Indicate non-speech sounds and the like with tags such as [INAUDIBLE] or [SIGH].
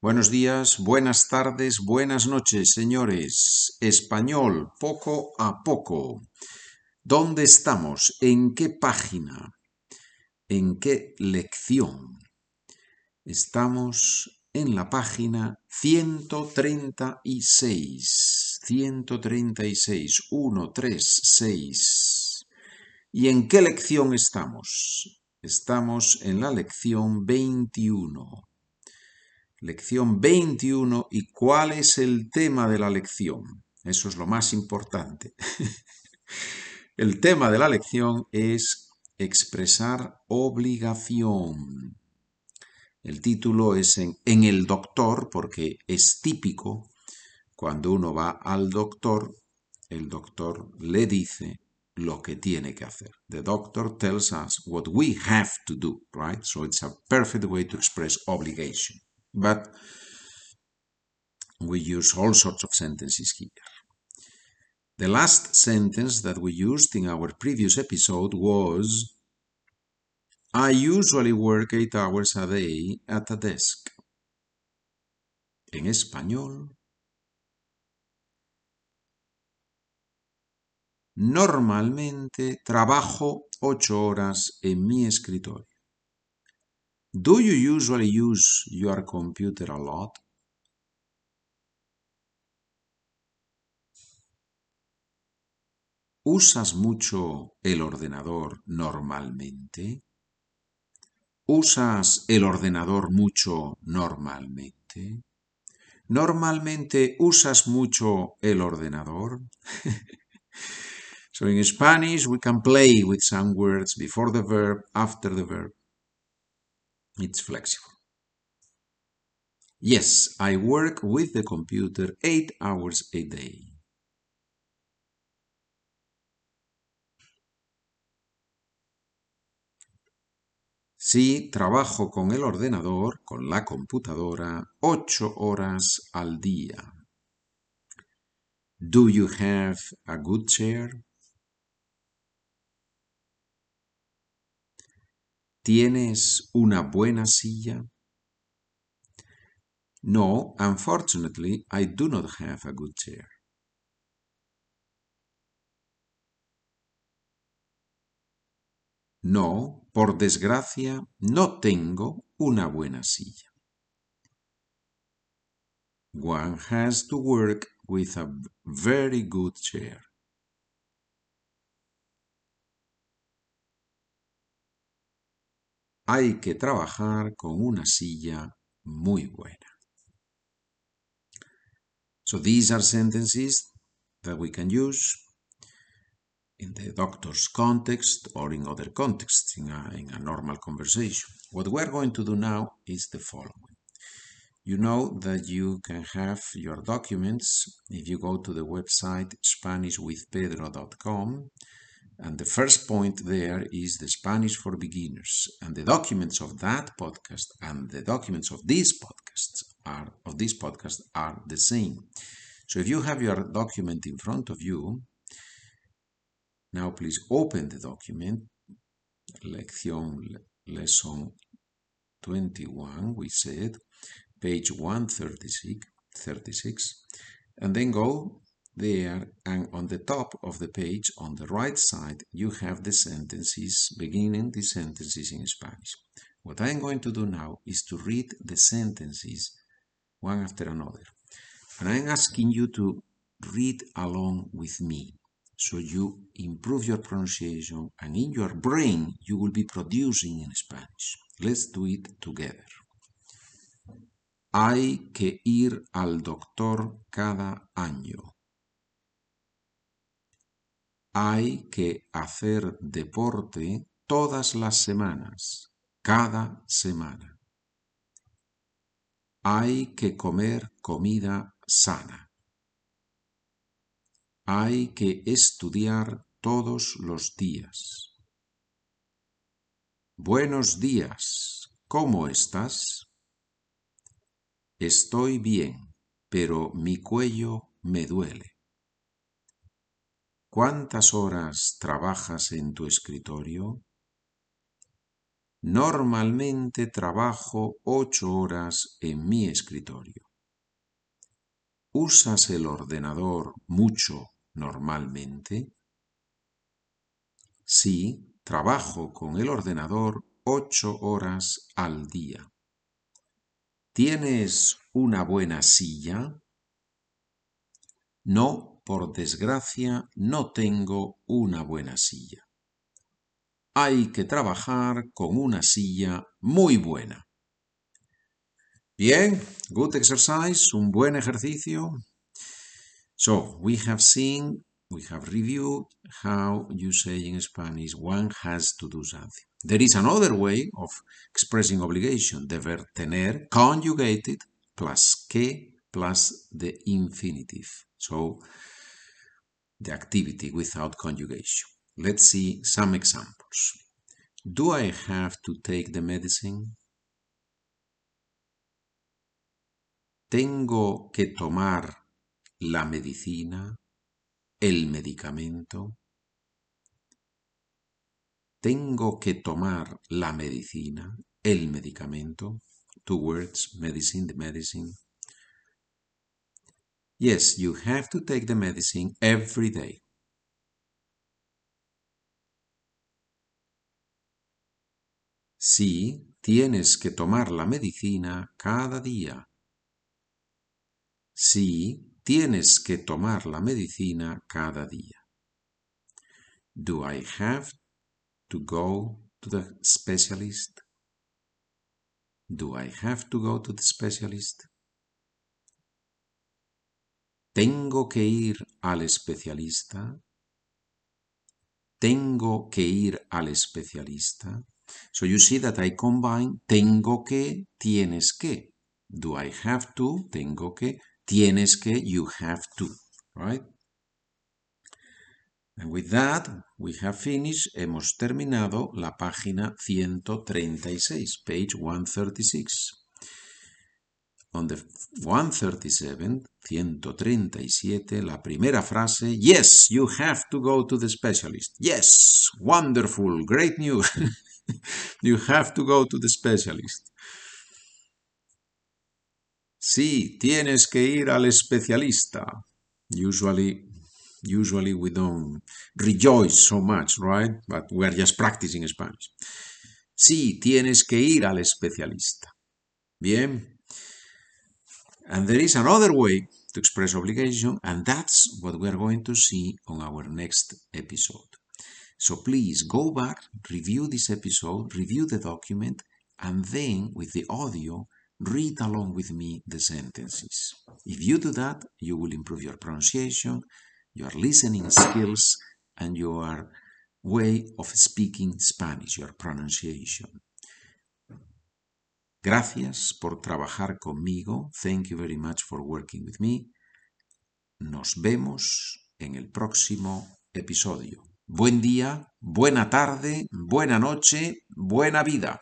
Buenos días, buenas tardes, buenas noches, señores. Español, poco a poco. ¿Dónde estamos? ¿En qué página? ¿En qué lección? Estamos en la página 136. 136, 136. ¿Y en qué lección estamos? Estamos en la lección 21. Lección 21. ¿Y cuál es el tema de la lección? Eso es lo más importante. [LAUGHS] el tema de la lección es expresar obligación. El título es en, el doctor porque es típico cuando uno va al doctor, el doctor le dice lo que tiene que hacer. The doctor tells us what we have to do, right? So it's a perfect way to express obligation. But we use all sorts of sentences here. The last sentence that we used in our previous episode was I usually work eight hours a day at a desk. En español, normalmente trabajo ocho horas en mi escritorio. Do you usually use your computer a lot? ¿Usas mucho el ordenador normalmente? ¿Usas el ordenador mucho normalmente? ¿Normalmente usas mucho el ordenador? [LAUGHS] so in Spanish we can play with some words before the verb, after the verb. It's flexible. Yes, I work with the computer eight hours a day. Sí, trabajo con el ordenador, con la computadora, ocho horas al día. Do you have a good chair? ¿Tienes una buena silla? No, unfortunately, I do not have a good chair. No, por desgracia, no tengo una buena silla. One has to work with a very good chair. Hay que trabajar con una silla muy buena. So these are sentences that we can use in the doctor's context or in other contexts, in a, in a normal conversation. What we're going to do now is the following. You know that you can have your documents if you go to the website SpanishWithPedro.com and the first point there is the Spanish for beginners. And the documents of that podcast and the documents of these podcasts are of this podcast are the same. So if you have your document in front of you, now please open the document. Lección lesson 21, we said, page 136, 36, and then go there and on the top of the page on the right side you have the sentences beginning the sentences in Spanish. What I'm going to do now is to read the sentences one after another and I'm asking you to read along with me so you improve your pronunciation and in your brain you will be producing in Spanish. Let's do it together. Hay que ir al doctor cada año. Hay que hacer deporte todas las semanas, cada semana. Hay que comer comida sana. Hay que estudiar todos los días. Buenos días, ¿cómo estás? Estoy bien, pero mi cuello me duele. ¿Cuántas horas trabajas en tu escritorio? Normalmente trabajo ocho horas en mi escritorio. ¿Usas el ordenador mucho normalmente? Sí, trabajo con el ordenador ocho horas al día. ¿Tienes una buena silla? No, por desgracia, no tengo una buena silla. Hay que trabajar con una silla muy buena. Bien, good exercise, un buen ejercicio. So, we have seen, we have reviewed how you say in Spanish one has to do something. There is another way of expressing obligation, the verb tener conjugated plus que plus the infinitive. So, the activity without conjugation. Let's see some examples. Do I have to take the medicine? ¿Tengo que tomar la medicina, el medicamento? ¿Tengo que tomar la medicina, el medicamento? Two words, medicine, the medicine. Yes, you have to take the medicine every day. Sí, tienes que tomar la medicina cada día. Sí, tienes que tomar la medicina cada día. Do I have to go to the specialist? Do I have to go to the specialist? ¿Tengo que ir al especialista? ¿Tengo que ir al especialista? So you see that I combine tengo que, tienes que. Do I have to? Tengo que. Tienes que, you have to, right? And with that, we have finished, hemos terminado la página 136, page 136. On the 137, 137, la primera frase, yes, you have to go to the specialist. Yes, wonderful, great news. [LAUGHS] you have to go to the specialist. Sí, tienes que ir al especialista. Usually, usually we don't rejoice so much, right? But we are just practicing Spanish. Sí, tienes que ir al especialista. Bien. And there is another way to express obligation, and that's what we are going to see on our next episode. So please go back, review this episode, review the document, and then with the audio, read along with me the sentences. If you do that, you will improve your pronunciation, your listening skills, and your way of speaking Spanish, your pronunciation. Gracias por trabajar conmigo. Thank you very much for working with me. Nos vemos en el próximo episodio. Buen día, buena tarde, buena noche, buena vida.